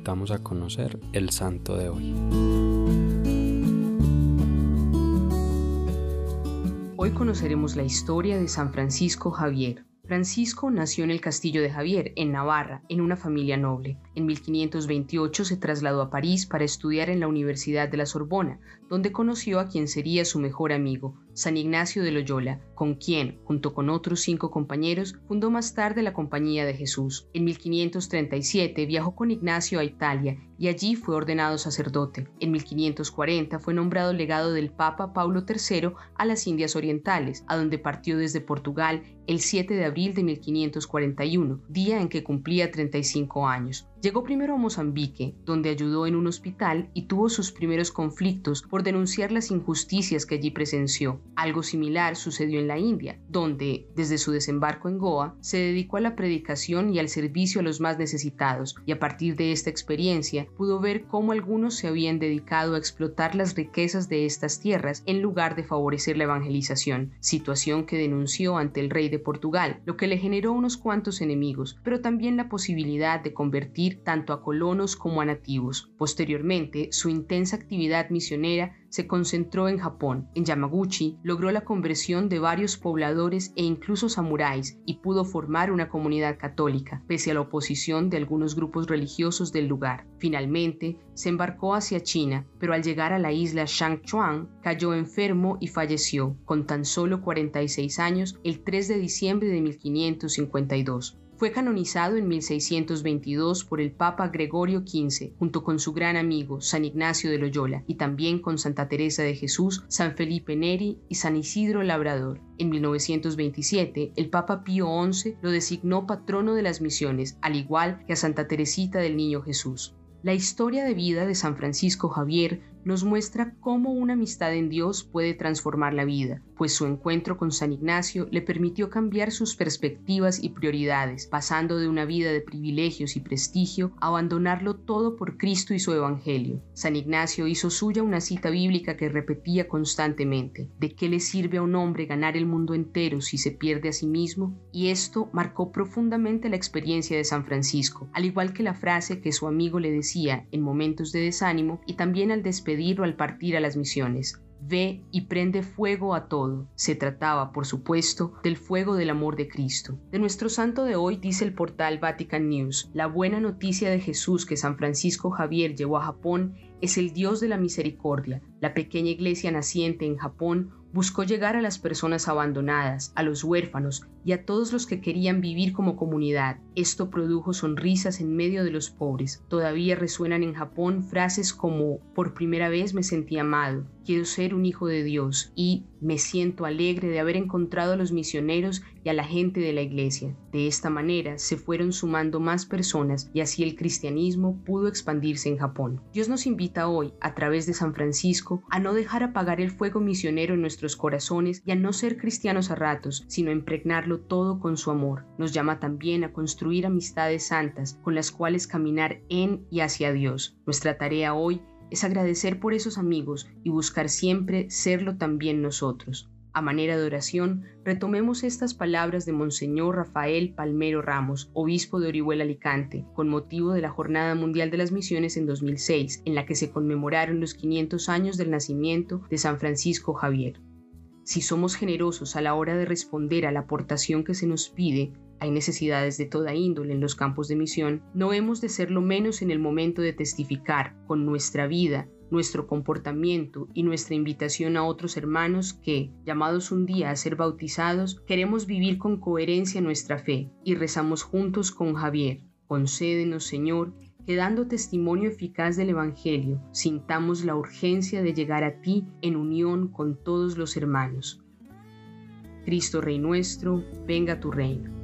invitamos a conocer el santo de hoy. Hoy conoceremos la historia de San Francisco Javier. Francisco nació en el castillo de Javier, en Navarra, en una familia noble. En 1528 se trasladó a París para estudiar en la Universidad de la Sorbona, donde conoció a quien sería su mejor amigo, San Ignacio de Loyola, con quien, junto con otros cinco compañeros, fundó más tarde la Compañía de Jesús. En 1537 viajó con Ignacio a Italia y allí fue ordenado sacerdote. En 1540 fue nombrado legado del Papa Paulo III a las Indias Orientales, a donde partió desde Portugal el 7 de abril de 1541, día en que cumplía 35 años. Llegó primero a Mozambique, donde ayudó en un hospital y tuvo sus primeros conflictos por denunciar las injusticias que allí presenció. Algo similar sucedió en la India, donde, desde su desembarco en Goa, se dedicó a la predicación y al servicio a los más necesitados, y a partir de esta experiencia pudo ver cómo algunos se habían dedicado a explotar las riquezas de estas tierras en lugar de favorecer la evangelización, situación que denunció ante el rey de Portugal, lo que le generó unos cuantos enemigos, pero también la posibilidad de convertir tanto a colonos como a nativos. Posteriormente, su intensa actividad misionera se concentró en Japón. En Yamaguchi logró la conversión de varios pobladores e incluso samuráis y pudo formar una comunidad católica, pese a la oposición de algunos grupos religiosos del lugar. Finalmente, se embarcó hacia China, pero al llegar a la isla Shangchuan cayó enfermo y falleció, con tan solo 46 años, el 3 de diciembre de 1552. Fue canonizado en 1622 por el Papa Gregorio XV, junto con su gran amigo San Ignacio de Loyola, y también con Santa Teresa de Jesús, San Felipe Neri y San Isidro Labrador. En 1927, el Papa Pío XI lo designó patrono de las misiones, al igual que a Santa Teresita del Niño Jesús. La historia de vida de San Francisco Javier nos muestra cómo una amistad en Dios puede transformar la vida, pues su encuentro con San Ignacio le permitió cambiar sus perspectivas y prioridades, pasando de una vida de privilegios y prestigio a abandonarlo todo por Cristo y su Evangelio. San Ignacio hizo suya una cita bíblica que repetía constantemente, ¿de qué le sirve a un hombre ganar el mundo entero si se pierde a sí mismo? Y esto marcó profundamente la experiencia de San Francisco, al igual que la frase que su amigo le decía en momentos de desánimo y también al al partir a las misiones ve y prende fuego a todo. Se trataba, por supuesto, del fuego del amor de Cristo. De nuestro santo de hoy dice el portal Vatican News, la buena noticia de Jesús que San Francisco Javier llevó a Japón es el Dios de la misericordia. La pequeña iglesia naciente en Japón buscó llegar a las personas abandonadas, a los huérfanos y a todos los que querían vivir como comunidad. Esto produjo sonrisas en medio de los pobres. Todavía resuenan en Japón frases como por primera vez me sentí amado, quiero ser un hijo de Dios y me siento alegre de haber encontrado a los misioneros y a la gente de la iglesia. De esta manera se fueron sumando más personas y así el cristianismo pudo expandirse en Japón. Dios nos invita hoy, a través de San Francisco, a no dejar apagar el fuego misionero en nuestros corazones y a no ser cristianos a ratos, sino impregnarlo todo con su amor. Nos llama también a construir amistades santas con las cuales caminar en y hacia Dios. Nuestra tarea hoy es agradecer por esos amigos y buscar siempre serlo también nosotros. A manera de oración, retomemos estas palabras de Monseñor Rafael Palmero Ramos, obispo de Orihuela Alicante, con motivo de la Jornada Mundial de las Misiones en 2006, en la que se conmemoraron los 500 años del nacimiento de San Francisco Javier. Si somos generosos a la hora de responder a la aportación que se nos pide, hay necesidades de toda índole en los campos de misión, no hemos de ser lo menos en el momento de testificar con nuestra vida nuestro comportamiento y nuestra invitación a otros hermanos que, llamados un día a ser bautizados, queremos vivir con coherencia nuestra fe y rezamos juntos con Javier. Concédenos, Señor, que dando testimonio eficaz del Evangelio, sintamos la urgencia de llegar a ti en unión con todos los hermanos. Cristo Rey nuestro, venga tu reino